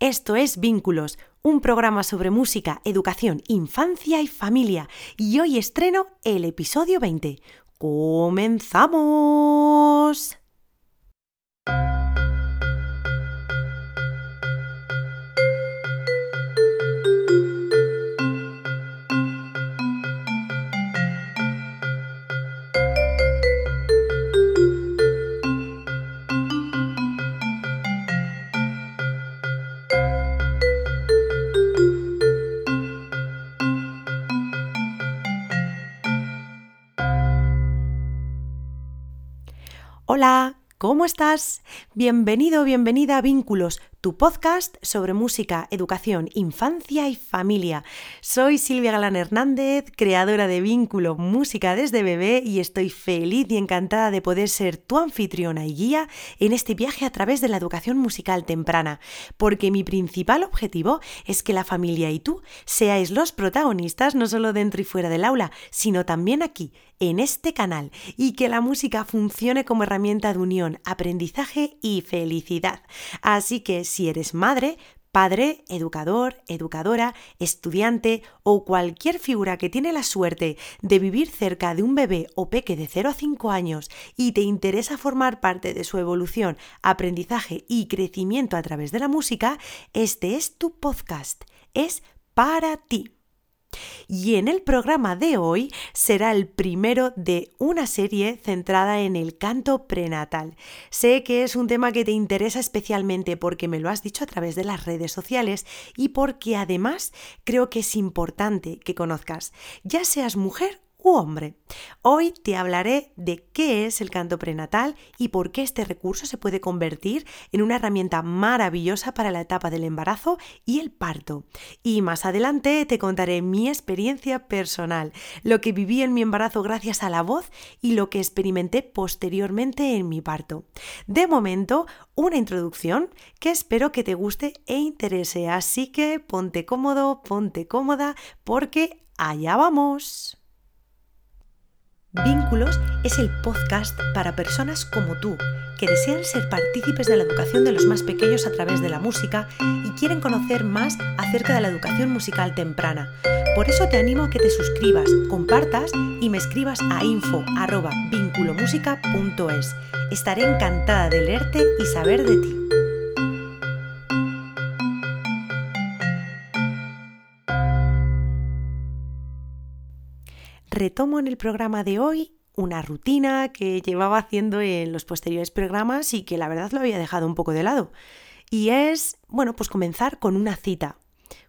Esto es Vínculos, un programa sobre música, educación, infancia y familia. Y hoy estreno el episodio 20. ¡Comenzamos! ¿Cómo estás? Bienvenido, bienvenida a Vínculos, tu podcast sobre música, educación, infancia y familia. Soy Silvia Galán Hernández, creadora de Vínculo Música desde bebé y estoy feliz y encantada de poder ser tu anfitriona y guía en este viaje a través de la educación musical temprana, porque mi principal objetivo es que la familia y tú seáis los protagonistas no solo dentro y fuera del aula, sino también aquí, en este canal, y que la música funcione como herramienta de unión, aprendizaje y felicidad. Así que si eres madre, padre, educador, educadora, estudiante o cualquier figura que tiene la suerte de vivir cerca de un bebé o peque de 0 a 5 años y te interesa formar parte de su evolución, aprendizaje y crecimiento a través de la música, este es tu podcast. Es para ti. Y en el programa de hoy será el primero de una serie centrada en el canto prenatal. Sé que es un tema que te interesa especialmente porque me lo has dicho a través de las redes sociales y porque además creo que es importante que conozcas, ya seas mujer u hombre. Hoy te hablaré de qué es el canto prenatal y por qué este recurso se puede convertir en una herramienta maravillosa para la etapa del embarazo y el parto. Y más adelante te contaré mi experiencia personal, lo que viví en mi embarazo gracias a la voz y lo que experimenté posteriormente en mi parto. De momento, una introducción que espero que te guste e interese, así que ponte cómodo, ponte cómoda, porque allá vamos. Vínculos es el podcast para personas como tú, que desean ser partícipes de la educación de los más pequeños a través de la música y quieren conocer más acerca de la educación musical temprana. Por eso te animo a que te suscribas, compartas y me escribas a info@vinculomusica.es. Estaré encantada de leerte y saber de ti. Retomo en el programa de hoy una rutina que llevaba haciendo en los posteriores programas y que la verdad lo había dejado un poco de lado. Y es, bueno, pues comenzar con una cita,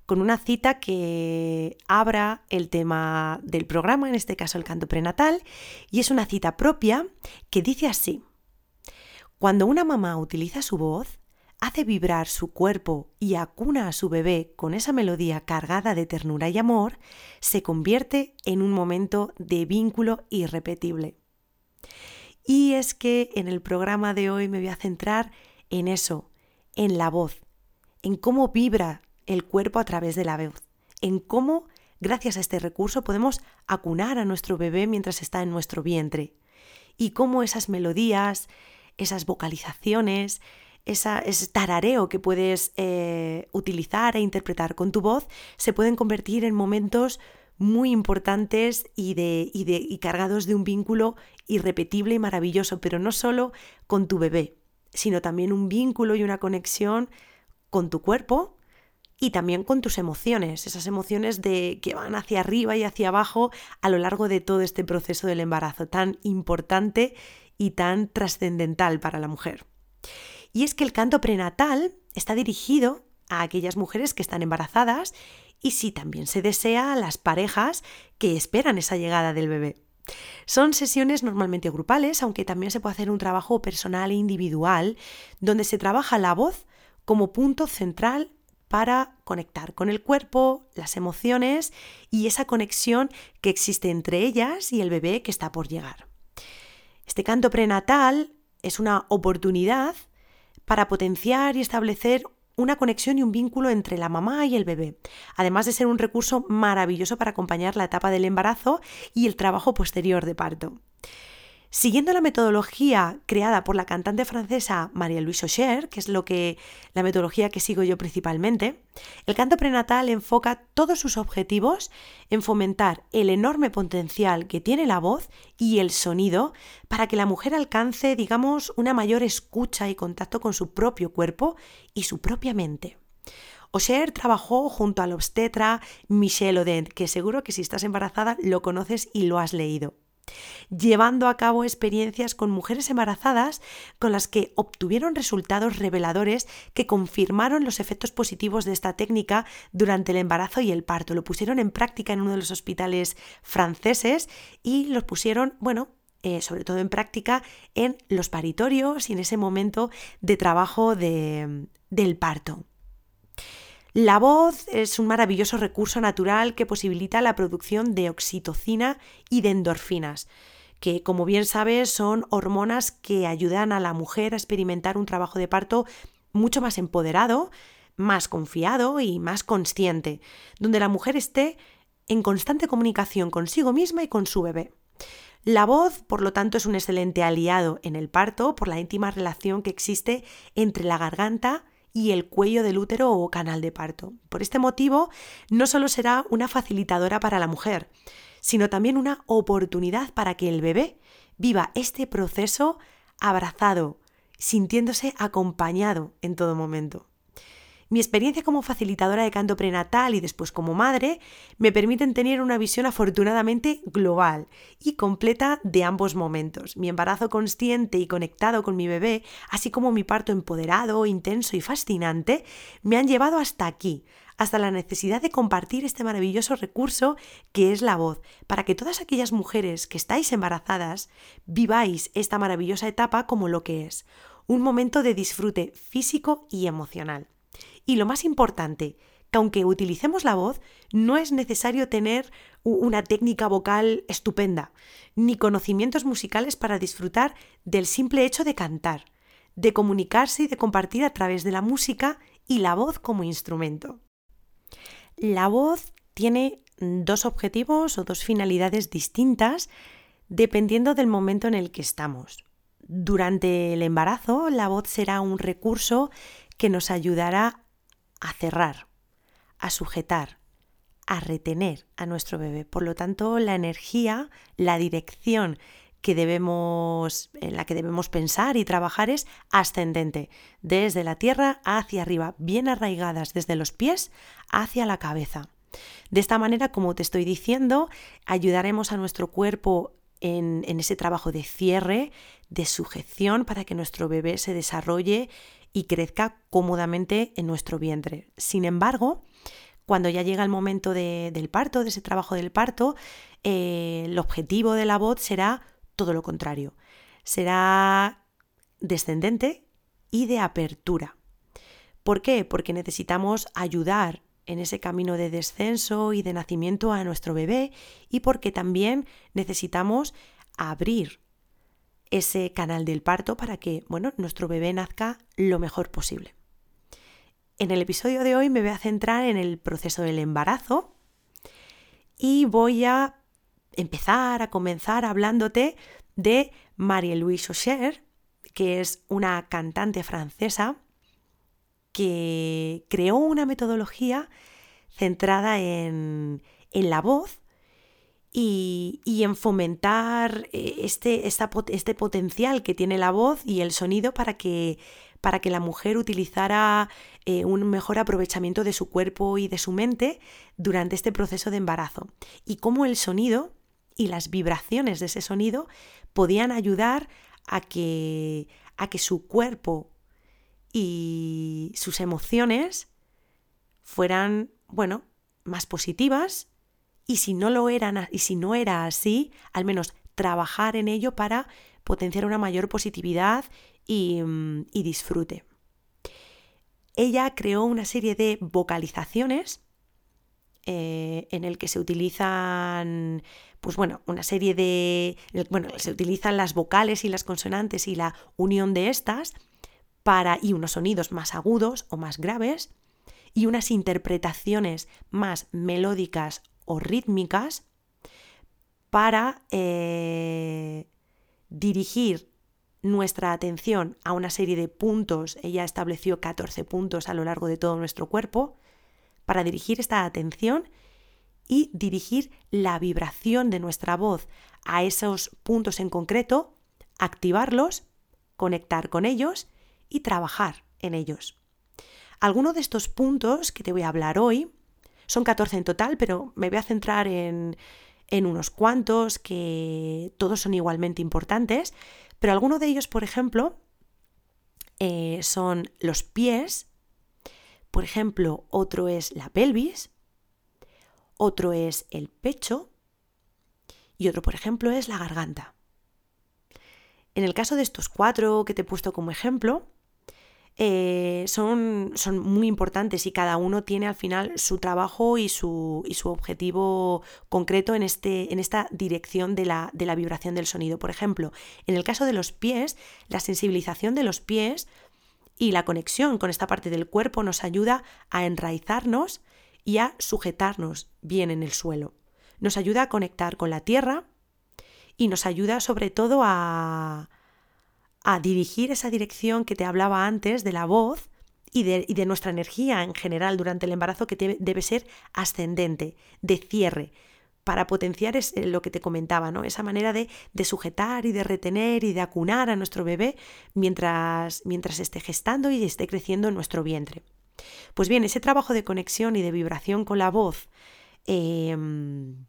con una cita que abra el tema del programa, en este caso el canto prenatal, y es una cita propia que dice así, cuando una mamá utiliza su voz, hace vibrar su cuerpo y acuna a su bebé con esa melodía cargada de ternura y amor, se convierte en un momento de vínculo irrepetible. Y es que en el programa de hoy me voy a centrar en eso, en la voz, en cómo vibra el cuerpo a través de la voz, en cómo, gracias a este recurso, podemos acunar a nuestro bebé mientras está en nuestro vientre, y cómo esas melodías, esas vocalizaciones, ese tarareo que puedes eh, utilizar e interpretar con tu voz se pueden convertir en momentos muy importantes y, de, y, de, y cargados de un vínculo irrepetible y maravilloso, pero no solo con tu bebé, sino también un vínculo y una conexión con tu cuerpo y también con tus emociones, esas emociones de que van hacia arriba y hacia abajo a lo largo de todo este proceso del embarazo tan importante y tan trascendental para la mujer. Y es que el canto prenatal está dirigido a aquellas mujeres que están embarazadas y sí también se desea a las parejas que esperan esa llegada del bebé. Son sesiones normalmente grupales, aunque también se puede hacer un trabajo personal e individual, donde se trabaja la voz como punto central para conectar con el cuerpo, las emociones y esa conexión que existe entre ellas y el bebé que está por llegar. Este canto prenatal es una oportunidad para potenciar y establecer una conexión y un vínculo entre la mamá y el bebé, además de ser un recurso maravilloso para acompañar la etapa del embarazo y el trabajo posterior de parto. Siguiendo la metodología creada por la cantante francesa Marie-Louise Aucher, que es lo que la metodología que sigo yo principalmente, el canto prenatal enfoca todos sus objetivos en fomentar el enorme potencial que tiene la voz y el sonido para que la mujer alcance, digamos, una mayor escucha y contacto con su propio cuerpo y su propia mente. Aucher trabajó junto al obstetra Michel Odent, que seguro que si estás embarazada lo conoces y lo has leído llevando a cabo experiencias con mujeres embarazadas con las que obtuvieron resultados reveladores que confirmaron los efectos positivos de esta técnica durante el embarazo y el parto. Lo pusieron en práctica en uno de los hospitales franceses y los pusieron, bueno, eh, sobre todo en práctica en los paritorios y en ese momento de trabajo del parto. La voz es un maravilloso recurso natural que posibilita la producción de oxitocina y de endorfinas, que como bien sabes son hormonas que ayudan a la mujer a experimentar un trabajo de parto mucho más empoderado, más confiado y más consciente, donde la mujer esté en constante comunicación consigo misma y con su bebé. La voz, por lo tanto, es un excelente aliado en el parto por la íntima relación que existe entre la garganta y el cuello del útero o canal de parto. Por este motivo, no solo será una facilitadora para la mujer, sino también una oportunidad para que el bebé viva este proceso abrazado, sintiéndose acompañado en todo momento. Mi experiencia como facilitadora de canto prenatal y después como madre me permiten tener una visión afortunadamente global y completa de ambos momentos. Mi embarazo consciente y conectado con mi bebé, así como mi parto empoderado, intenso y fascinante, me han llevado hasta aquí, hasta la necesidad de compartir este maravilloso recurso que es la voz, para que todas aquellas mujeres que estáis embarazadas viváis esta maravillosa etapa como lo que es, un momento de disfrute físico y emocional. Y lo más importante, que aunque utilicemos la voz, no es necesario tener una técnica vocal estupenda, ni conocimientos musicales para disfrutar del simple hecho de cantar, de comunicarse y de compartir a través de la música y la voz como instrumento. La voz tiene dos objetivos o dos finalidades distintas dependiendo del momento en el que estamos. Durante el embarazo, la voz será un recurso que nos ayudará a cerrar, a sujetar, a retener a nuestro bebé. Por lo tanto, la energía, la dirección que debemos, en la que debemos pensar y trabajar es ascendente, desde la tierra hacia arriba, bien arraigadas desde los pies hacia la cabeza. De esta manera, como te estoy diciendo, ayudaremos a nuestro cuerpo en, en ese trabajo de cierre, de sujeción, para que nuestro bebé se desarrolle y crezca cómodamente en nuestro vientre. Sin embargo, cuando ya llega el momento del parto, de ese trabajo del parto, eh, el objetivo de la voz será todo lo contrario. Será descendente y de apertura. ¿Por qué? Porque necesitamos ayudar en ese camino de descenso y de nacimiento a nuestro bebé y porque también necesitamos abrir ese canal del parto para que, bueno, nuestro bebé nazca lo mejor posible. En el episodio de hoy me voy a centrar en el proceso del embarazo y voy a empezar a comenzar hablándote de Marie-Louise Aucher, que es una cantante francesa que creó una metodología centrada en, en la voz y, en fomentar eh, este, este potencial que tiene la voz y el sonido para que, para que la mujer utilizara eh, un mejor aprovechamiento de su cuerpo y de su mente durante este proceso de embarazo. Y cómo el sonido y las vibraciones de ese sonido podían ayudar a que, a que su cuerpo y sus emociones fueran, bueno, más positivas y si no lo eran y si no era así, al menos trabajar en ello para potenciar una mayor positividad y, mm, disfrute. Ella creó una serie de vocalizaciones eh, en el que se utilizan, pues bueno, una serie de, bueno, se utilizan las vocales y las consonantes y la unión de estas para y unos sonidos más agudos o más graves y unas interpretaciones más melódicas o rítmicas para, eh, dirigir nuestra atención a una serie de puntos, ella estableció 14 puntos a lo largo de todo nuestro cuerpo, para dirigir esta atención y dirigir la vibración de nuestra voz a esos puntos en concreto, activarlos, conectar con ellos y trabajar en ellos. Algunos de estos puntos que te voy a hablar hoy, son 14 en total, pero me voy a centrar en, en unos cuantos que todos son igualmente importantes, pero algunos de ellos, por ejemplo, eh, son los pies, por ejemplo, otro es la pelvis, otro es el pecho y otro, por ejemplo, es la garganta. En el caso de estos cuatro que te he puesto como ejemplo, eh, son, son, muy importantes y cada uno tiene al final su trabajo y su, y su objetivo concreto en, este, en esta dirección de la, de la vibración del sonido. Por ejemplo, en el caso de los pies, la sensibilización de los pies y la conexión con esta parte del cuerpo nos ayuda a enraizarnos y a sujetarnos bien en el suelo. Nos ayuda a conectar con la tierra y nos ayuda sobre todo a, a dirigir esa dirección que te hablaba antes de la voz y de, nuestra energía en general durante el embarazo que debe ser ascendente, de cierre, para potenciar es eh, lo que te comentaba, ¿no? Esa manera de, sujetar y de retener y de acunar a nuestro bebé mientras, mientras esté gestando y esté creciendo en nuestro vientre. Pues bien, ese trabajo de conexión y de vibración con la voz em,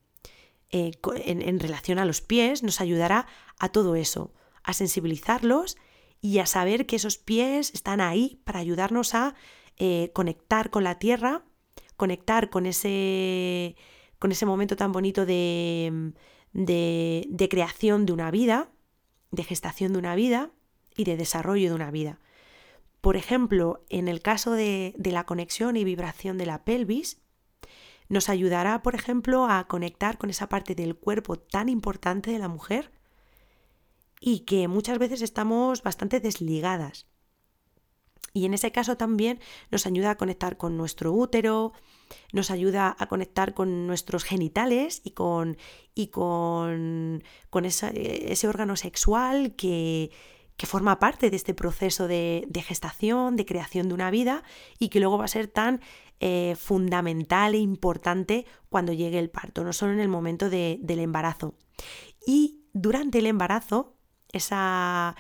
eh, en relación a los pies nos ayudará a todo eso, a sensibilizarlos y a saber que esos pies están ahí para ayudarnos a eh, conectar con la tierra, conectar con ese, con ese momento tan bonito de, de, creación de una vida, de gestación de una vida y de desarrollo de una vida. Por ejemplo, en el caso de, de, la conexión y vibración de la pelvis, nos ayudará, por ejemplo, a conectar con esa parte del cuerpo tan importante de la mujer, y que muchas veces estamos bastante desligadas. Y en ese caso también nos ayuda a conectar con nuestro útero, nos ayuda a conectar con nuestros genitales y con, y con, con ese órgano sexual que, que, forma parte de este proceso de, gestación, de creación de una vida y que luego va a ser tan eh, fundamental e importante cuando llegue el parto, no solo en el momento del embarazo. Y durante el embarazo esa,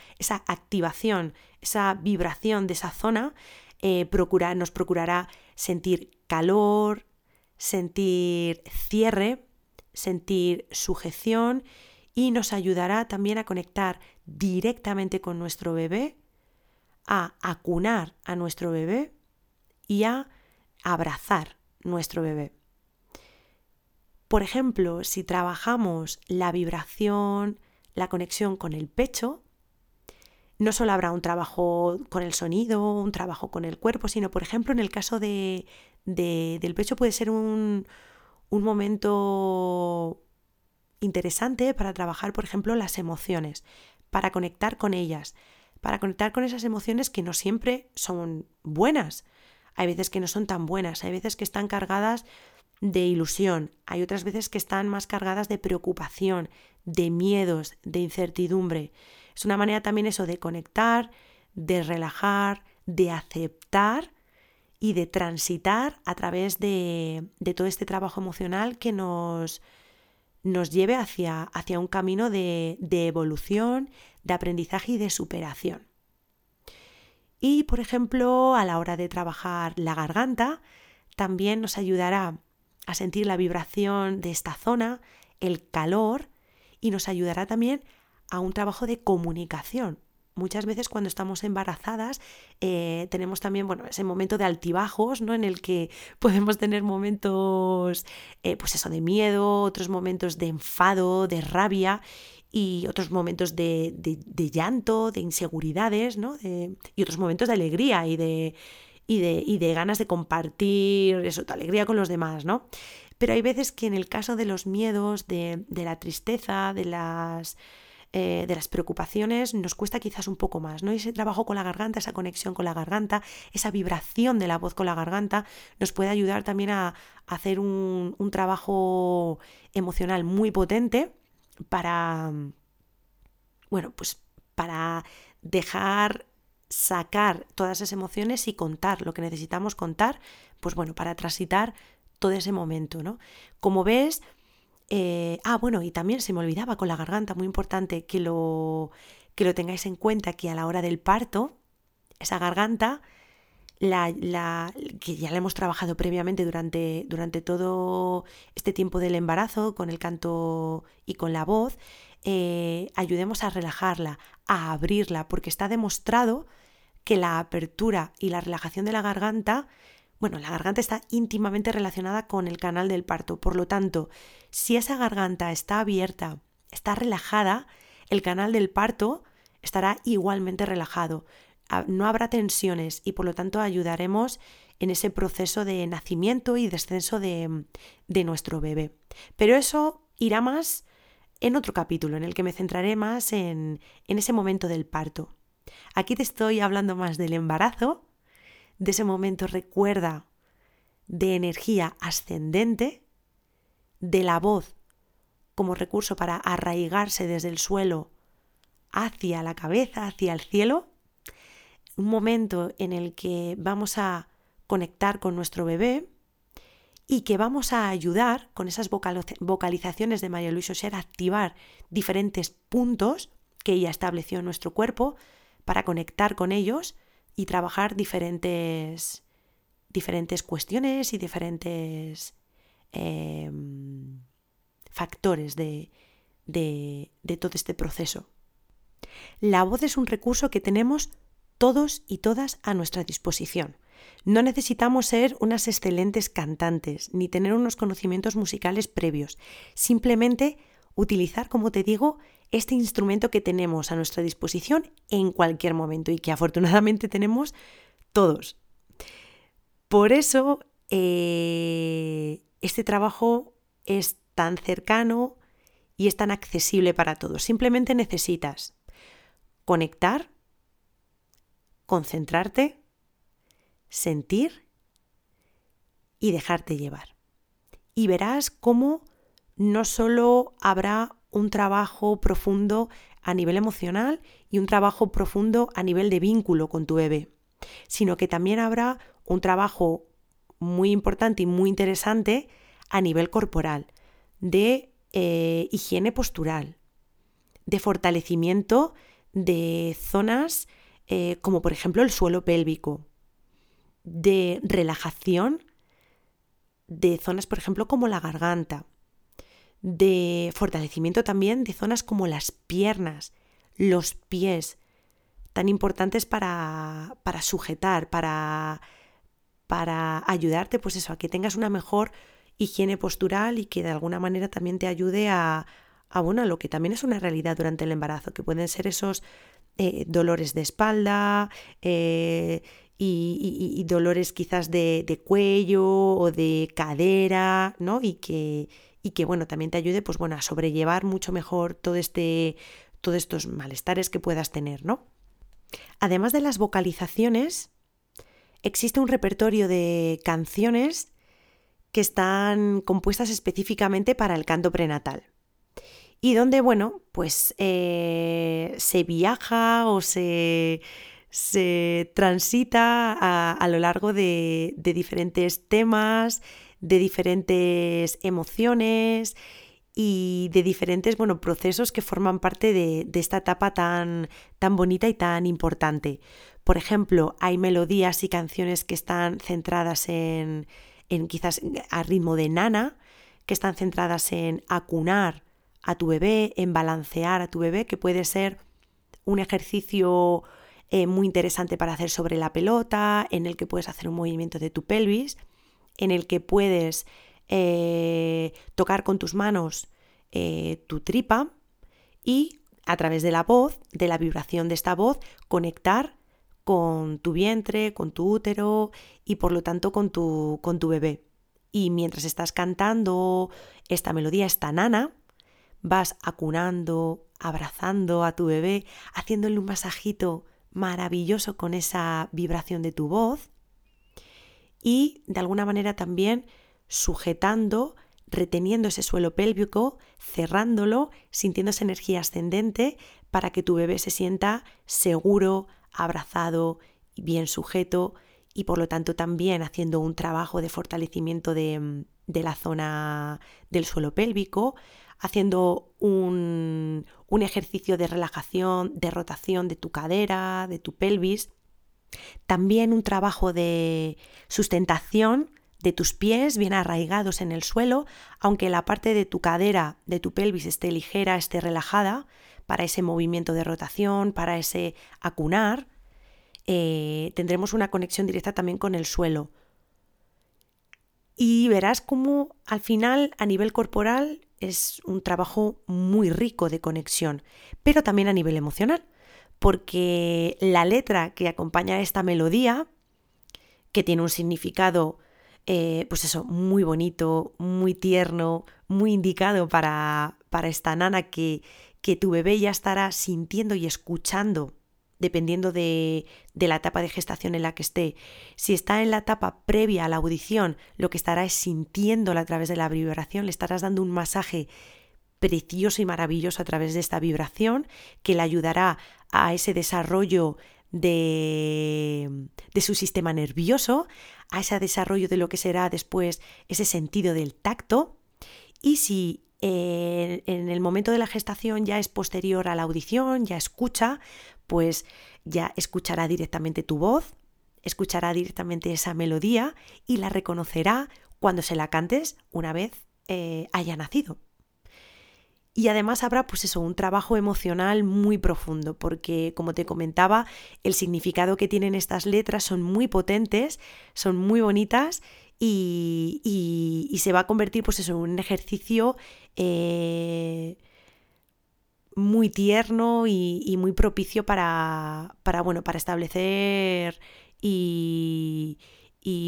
activación, esa vibración de esa zona, eh, nos procurará sentir calor, sentir cierre, sentir sujeción y nos ayudará también a conectar directamente con nuestro bebé, a acunar a nuestro bebé y a abrazar nuestro bebé. Por ejemplo, si trabajamos la vibración, la conexión con el pecho, no solo habrá un trabajo con el sonido, un trabajo con el cuerpo, sino, por ejemplo, en el caso de, del pecho puede ser un, un momento interesante para trabajar, por ejemplo, las emociones, para conectar con ellas, para conectar con esas emociones que no siempre son buenas. Hay veces que no son tan buenas, hay veces que están cargadas de ilusión, hay otras veces que están más cargadas de preocupación, de miedos, de incertidumbre. Es una manera también eso de conectar, de relajar, de aceptar y de transitar a través de, todo este trabajo emocional que nos, nos lleve hacia, hacia un camino de, de evolución, de aprendizaje y de superación. Y, por ejemplo, a la hora de trabajar la garganta, también nos ayudará a sentir la vibración de esta zona, el calor y nos ayudará también a un trabajo de comunicación. Muchas veces cuando estamos embarazadas eh, tenemos también bueno, ese momento de altibajos ¿no? en el que podemos tener momentos eh, pues eso, de miedo, otros momentos de enfado, de rabia y otros momentos de, llanto, de inseguridades ¿no? y otros momentos de alegría y de, y de, y de ganas de compartir eso, tu alegría con los demás, ¿no? Pero hay veces que en el caso de los miedos, de, la tristeza, de las, eh, de las preocupaciones, nos cuesta quizás un poco más, ¿no? Ese trabajo con la garganta, esa conexión con la garganta, esa vibración de la voz con la garganta, nos puede ayudar también a, hacer un, un trabajo emocional muy potente para bueno, pues para dejar sacar todas esas emociones y contar lo que necesitamos contar, pues bueno, para transitar todo ese momento, ¿no? Como ves, eh, ah, bueno, y también se me olvidaba con la garganta, muy importante que lo, que lo tengáis en cuenta, que a la hora del parto, esa garganta, la, la, que ya la hemos trabajado previamente durante, durante todo este tiempo del embarazo, con el canto y con la voz, eh, ayudemos a relajarla, a abrirla, porque está demostrado que la apertura y la relajación de la garganta, bueno, la garganta está íntimamente relacionada con el canal del parto. Por lo tanto, si esa garganta está abierta, está relajada, el canal del parto estará igualmente relajado. Ah, no habrá tensiones y por lo tanto ayudaremos en ese proceso de nacimiento y descenso de, de nuestro bebé. Pero eso irá más en otro capítulo, en el que me centraré más en, en ese momento del parto. Aquí te estoy hablando más del embarazo, de ese momento recuerda de energía ascendente, de la voz como recurso para arraigarse desde el suelo hacia la cabeza, hacia el cielo, un momento en el que vamos a conectar con nuestro bebé y que vamos a ayudar con esas vocalizaciones de María Luisa Oser a activar diferentes puntos que ella estableció en nuestro cuerpo para conectar con ellos y trabajar diferentes, diferentes cuestiones y diferentes em, factores de, de, de todo este proceso. La voz es un recurso que tenemos todos y todas a nuestra disposición. No necesitamos ser unas excelentes cantantes ni tener unos conocimientos musicales previos. Simplemente utilizar, como te digo, este instrumento que tenemos a nuestra disposición en cualquier momento y que afortunadamente tenemos todos. Por eso eh, este trabajo es tan cercano y es tan accesible para todos. Simplemente necesitas conectar, concentrarte, sentir y dejarte llevar. Y verás cómo no solo habrá un trabajo profundo a nivel emocional y un trabajo profundo a nivel de vínculo con tu bebé, sino que también habrá un trabajo muy importante y muy interesante a nivel corporal, de eh, higiene postural, de fortalecimiento de zonas eh, como por ejemplo el suelo pélvico, de relajación de zonas por ejemplo como la garganta, de fortalecimiento también de zonas como las piernas, los pies, tan importantes para, para sujetar, para, para ayudarte, pues eso, a que tengas una mejor higiene postural y que de alguna manera también te ayude a, a bueno, lo que también es una realidad durante el embarazo, que pueden ser esos eh, dolores de espalda eh, y, y, dolores quizás de, de, cuello o de cadera, ¿no? Y que, y que bueno, también te ayude pues bueno, a sobrellevar mucho mejor todo este, todos estos malestares que puedas tener, ¿no? Además de las vocalizaciones, existe un repertorio de canciones que están compuestas específicamente para el canto prenatal. Y donde, bueno, pues eh, se viaja o se, se transita a, lo largo de diferentes temas, de diferentes emociones y de diferentes bueno, procesos que forman parte de, de esta etapa tan, tan bonita y tan importante. Por ejemplo, hay melodías y canciones que están centradas en, en quizás a ritmo de nana, que están centradas en acunar a tu bebé, en balancear a tu bebé, que puede ser un ejercicio eh, muy interesante para hacer sobre la pelota, en el que puedes hacer un movimiento de tu pelvis en el que puedes eh, tocar con tus manos eh, tu tripa y a través de la voz, de la vibración de esta voz, conectar con tu vientre, con tu útero y por lo tanto con tu, con tu bebé. Y mientras estás cantando esta melodía, esta nana, vas acunando, abrazando a tu bebé, haciéndole un masajito maravilloso con esa vibración de tu voz y de alguna manera también sujetando, reteniendo ese suelo pélvico, cerrándolo, sintiendo esa energía ascendente para que tu bebé se sienta seguro, abrazado, bien sujeto y por lo tanto también haciendo un trabajo de fortalecimiento de, la zona del suelo pélvico, haciendo un, ejercicio de relajación, de rotación de tu cadera, de tu pelvis. También un trabajo de sustentación de tus pies bien arraigados en el suelo, aunque la parte de tu cadera, de tu pelvis esté ligera, esté relajada, para ese movimiento de rotación, para ese acunar, eh, tendremos una conexión directa también con el suelo. Y verás cómo al final a nivel corporal es un trabajo muy rico de conexión, pero también a nivel emocional, porque la letra que acompaña a esta melodía, que tiene un significado, eh, pues eso, muy bonito, muy tierno, muy indicado para, para esta nana que, que tu bebé ya estará sintiendo y escuchando dependiendo de, de, la etapa de gestación en la que esté. Si está en la etapa previa a la audición, lo que estará es sintiéndola a través de la vibración, le estarás dando un masaje precioso y maravilloso a través de esta vibración que le ayudará a ese desarrollo de, de su sistema nervioso, a ese desarrollo de lo que será después ese sentido del tacto. Y si en el momento de la gestación ya es posterior a la audición, ya escucha, pues ya escuchará directamente tu voz, escuchará directamente esa melodía y la reconocerá cuando se la cantes una vez eh, haya nacido. Y además habrá pues eso, un trabajo emocional muy profundo, porque como te comentaba, el significado que tienen estas letras son muy potentes, son muy bonitas y, se va a convertir pues eso, en un ejercicio eh, muy tierno y, muy propicio para, para, bueno, para establecer y,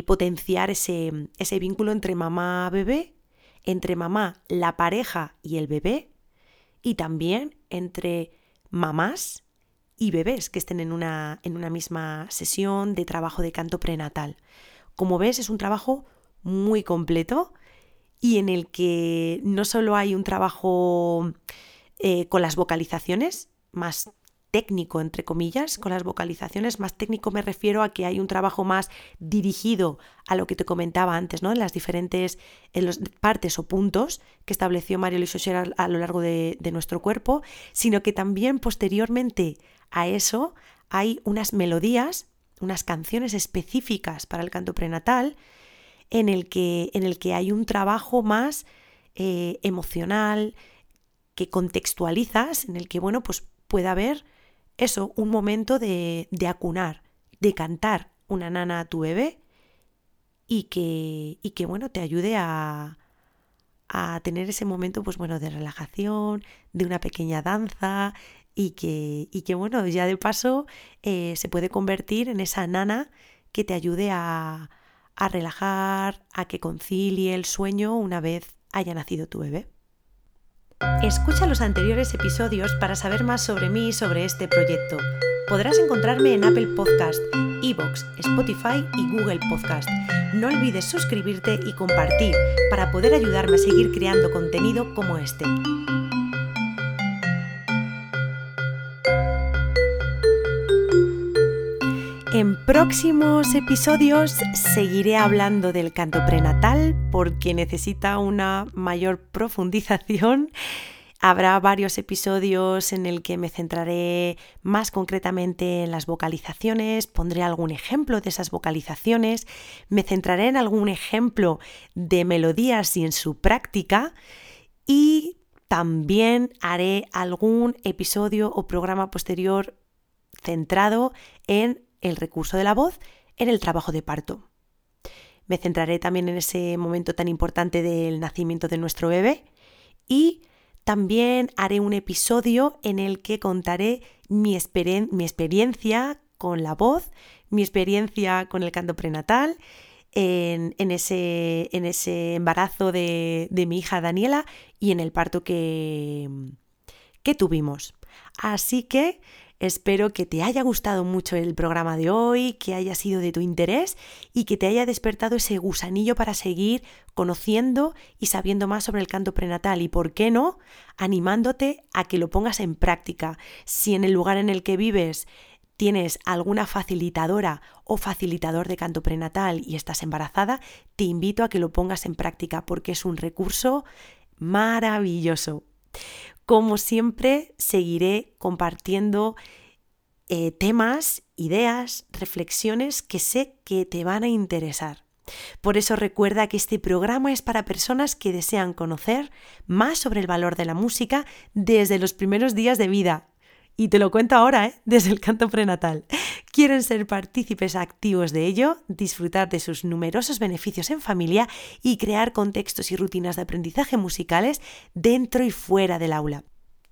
potenciar ese, ese vínculo entre mamá-bebé, entre mamá, la pareja y el bebé, y también entre mamás y bebés que estén en una, en una misma sesión de trabajo de canto prenatal. Como ves, es un trabajo muy completo y en el que no solo hay un trabajo eh, con las vocalizaciones, más técnico, entre comillas, con las vocalizaciones, más técnico me refiero a que hay un trabajo más dirigido a lo que te comentaba antes, ¿no? En las diferentes en los partes o puntos que estableció Mario Luis a, a lo largo de, nuestro cuerpo, sino que también posteriormente a eso hay unas melodías unas canciones específicas para el canto prenatal en el que, en el que hay un trabajo más eh, emocional, que contextualizas, en el que, bueno, pues puede haber eso, un momento de, de acunar, de cantar una nana a tu bebé y que, y que bueno, te ayude a, a tener ese momento, pues bueno, de relajación, de una pequeña danza, y que, y que bueno, ya de paso eh, se puede convertir en esa nana que te ayude a, a relajar, a que concilie el sueño una vez haya nacido tu bebé. Escucha los anteriores episodios para saber más sobre mí y sobre este proyecto. Podrás encontrarme en Apple Podcast, Evox, Spotify y Google Podcast. No olvides suscribirte y compartir para poder ayudarme a seguir creando contenido como este. En próximos episodios seguiré hablando del canto prenatal porque necesita una mayor profundización. Habrá varios episodios en el que me centraré más concretamente en las vocalizaciones, pondré algún ejemplo de esas vocalizaciones, me centraré en algún ejemplo de melodías y en su práctica y también haré algún episodio o programa posterior centrado en el recurso de la voz en el trabajo de parto. Me centraré también en ese momento tan importante del nacimiento de nuestro bebé y también haré un episodio en el que contaré mi, experiencia con la voz, mi experiencia con el canto prenatal, en, ese, embarazo de, mi hija Daniela y en el parto que, que tuvimos. Así que Espero que te haya gustado mucho el programa de hoy, que haya sido de tu interés y que te haya despertado ese gusanillo para seguir conociendo y sabiendo más sobre el canto prenatal y, ¿por qué no?, animándote a que lo pongas en práctica. Si en el lugar en el que vives tienes alguna facilitadora o facilitador de canto prenatal y estás embarazada, te invito a que lo pongas en práctica porque es un recurso maravilloso. Como siempre, seguiré compartiendo eh, temas, ideas, reflexiones que sé que te van a interesar. Por eso recuerda que este programa es para personas que desean conocer más sobre el valor de la música desde los primeros días de vida, y te lo cuento ahora, ¿eh? desde el canto prenatal. Quieren ser partícipes activos de ello, disfrutar de sus numerosos beneficios en familia y crear contextos y rutinas de aprendizaje musicales dentro y fuera del aula.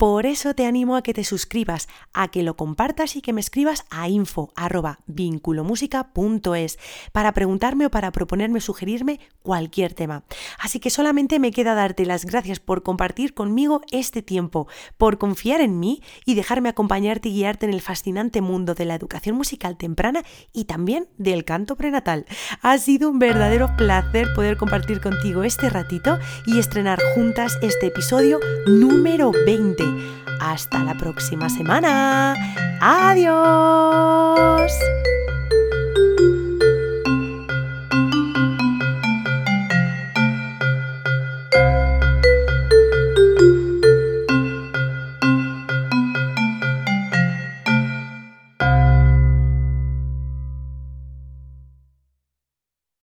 Por eso te animo a que te suscribas, a que lo compartas y que me escribas a info@vinculomusica.es para preguntarme o para proponerme sugerirme cualquier tema. Así que solamente me queda darte las gracias por compartir conmigo este tiempo, por confiar en mí y dejarme acompañarte y guiarte en el fascinante mundo de la educación musical temprana y también del canto prenatal. Ha sido un verdadero placer poder compartir contigo este ratito y estrenar juntas este episodio número 20. Hasta la próxima semana. Adiós.